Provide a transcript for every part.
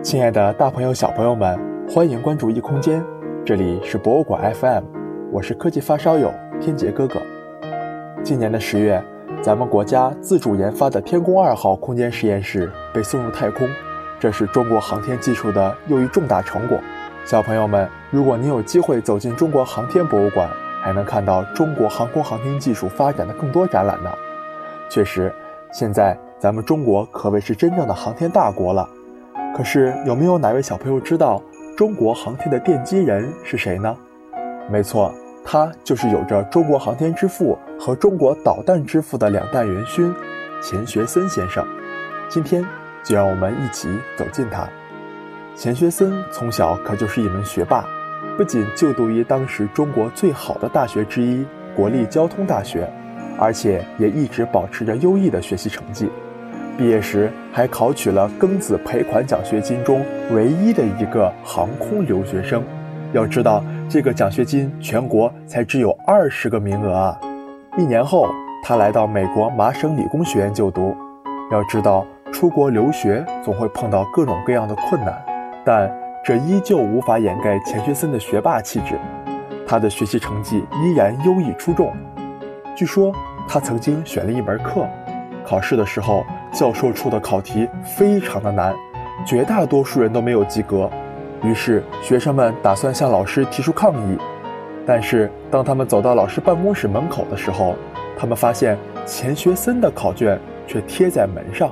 亲爱的大朋友、小朋友们，欢迎关注异空间，这里是博物馆 FM，我是科技发烧友天杰哥哥。今年的十月，咱们国家自主研发的天宫二号空间实验室被送入太空，这是中国航天技术的又一重大成果。小朋友们，如果您有机会走进中国航天博物馆，还能看到中国航空航天技术发展的更多展览呢。确实，现在咱们中国可谓是真正的航天大国了。可是，有没有哪位小朋友知道中国航天的奠基人是谁呢？没错，他就是有着“中国航天之父”和“中国导弹之父”的两弹元勋钱学森先生。今天就让我们一起走进他。钱学森从小可就是一门学霸，不仅就读于当时中国最好的大学之一——国立交通大学，而且也一直保持着优异的学习成绩。毕业时还考取了庚子赔款奖学金中唯一的一个航空留学生。要知道，这个奖学金全国才只有二十个名额啊！一年后，他来到美国麻省理工学院就读。要知道，出国留学总会碰到各种各样的困难，但这依旧无法掩盖钱学森的学霸气质。他的学习成绩依然优异出众。据说，他曾经选了一门课，考试的时候。教授出的考题非常的难，绝大多数人都没有及格。于是学生们打算向老师提出抗议，但是当他们走到老师办公室门口的时候，他们发现钱学森的考卷却贴在门上，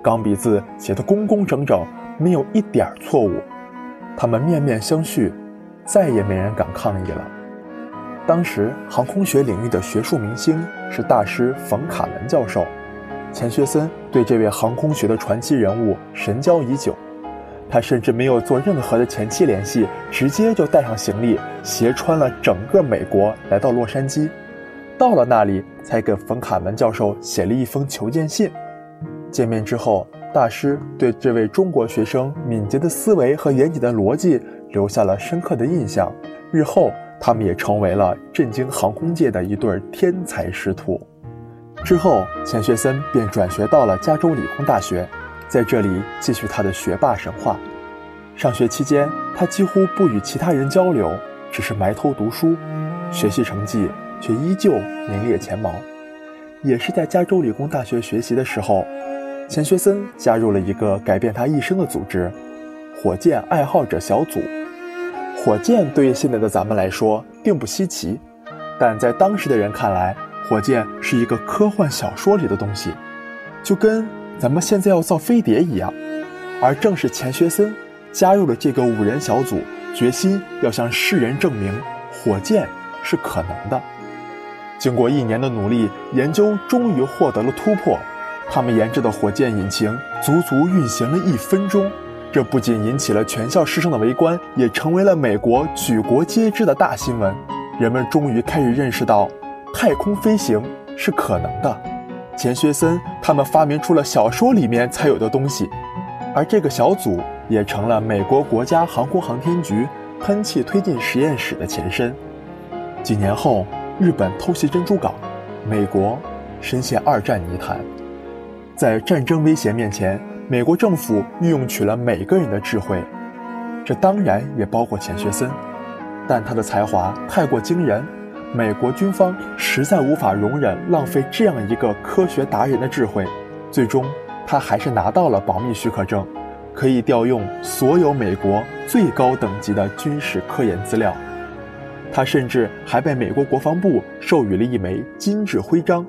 钢笔字写得工工整整，没有一点错误。他们面面相觑，再也没人敢抗议了。当时航空学领域的学术明星是大师冯卡门教授。钱学森对这位航空学的传奇人物神交已久，他甚至没有做任何的前期联系，直接就带上行李，斜穿了整个美国来到洛杉矶。到了那里，才给冯卡门教授写了一封求见信。见面之后，大师对这位中国学生敏捷的思维和严谨的逻辑留下了深刻的印象。日后，他们也成为了震惊航空界的一对天才师徒。之后，钱学森便转学到了加州理工大学，在这里继续他的学霸神话。上学期间，他几乎不与其他人交流，只是埋头读书，学习成绩却依旧名列前茅。也是在加州理工大学学习的时候，钱学森加入了一个改变他一生的组织——火箭爱好者小组。火箭对于现在的咱们来说并不稀奇，但在当时的人看来，火箭是一个科幻小说里的东西，就跟咱们现在要造飞碟一样。而正是钱学森加入了这个五人小组，决心要向世人证明火箭是可能的。经过一年的努力研究，终于获得了突破。他们研制的火箭引擎足足运行了一分钟，这不仅引起了全校师生的围观，也成为了美国举国皆知的大新闻。人们终于开始认识到。太空飞行是可能的，钱学森他们发明出了小说里面才有的东西，而这个小组也成了美国国家航空航天局喷气推进实验室的前身。几年后，日本偷袭珍珠港，美国深陷二战泥潭，在战争威胁面前，美国政府运用取了每个人的智慧，这当然也包括钱学森，但他的才华太过惊人。美国军方实在无法容忍浪费这样一个科学达人的智慧，最终他还是拿到了保密许可证，可以调用所有美国最高等级的军事科研资料。他甚至还被美国国防部授予了一枚金质徽章，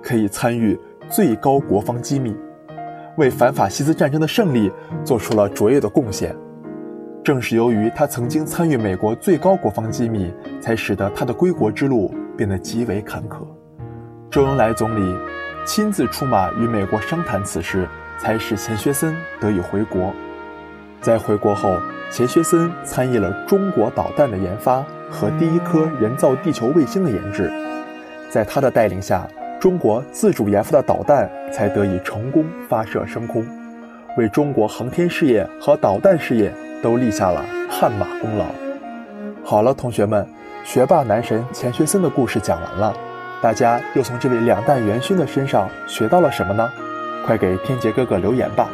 可以参与最高国防机密，为反法西斯战争的胜利做出了卓越的贡献。正是由于他曾经参与美国最高国防机密，才使得他的归国之路变得极为坎坷。周恩来总理亲自出马与美国商谈此事，才使钱学森得以回国。在回国后，钱学森参与了中国导弹的研发和第一颗人造地球卫星的研制。在他的带领下，中国自主研发的导弹才得以成功发射升空，为中国航天事业和导弹事业。都立下了汗马功劳。好了，同学们，学霸男神钱学森的故事讲完了，大家又从这位两弹元勋的身上学到了什么呢？快给天杰哥哥留言吧。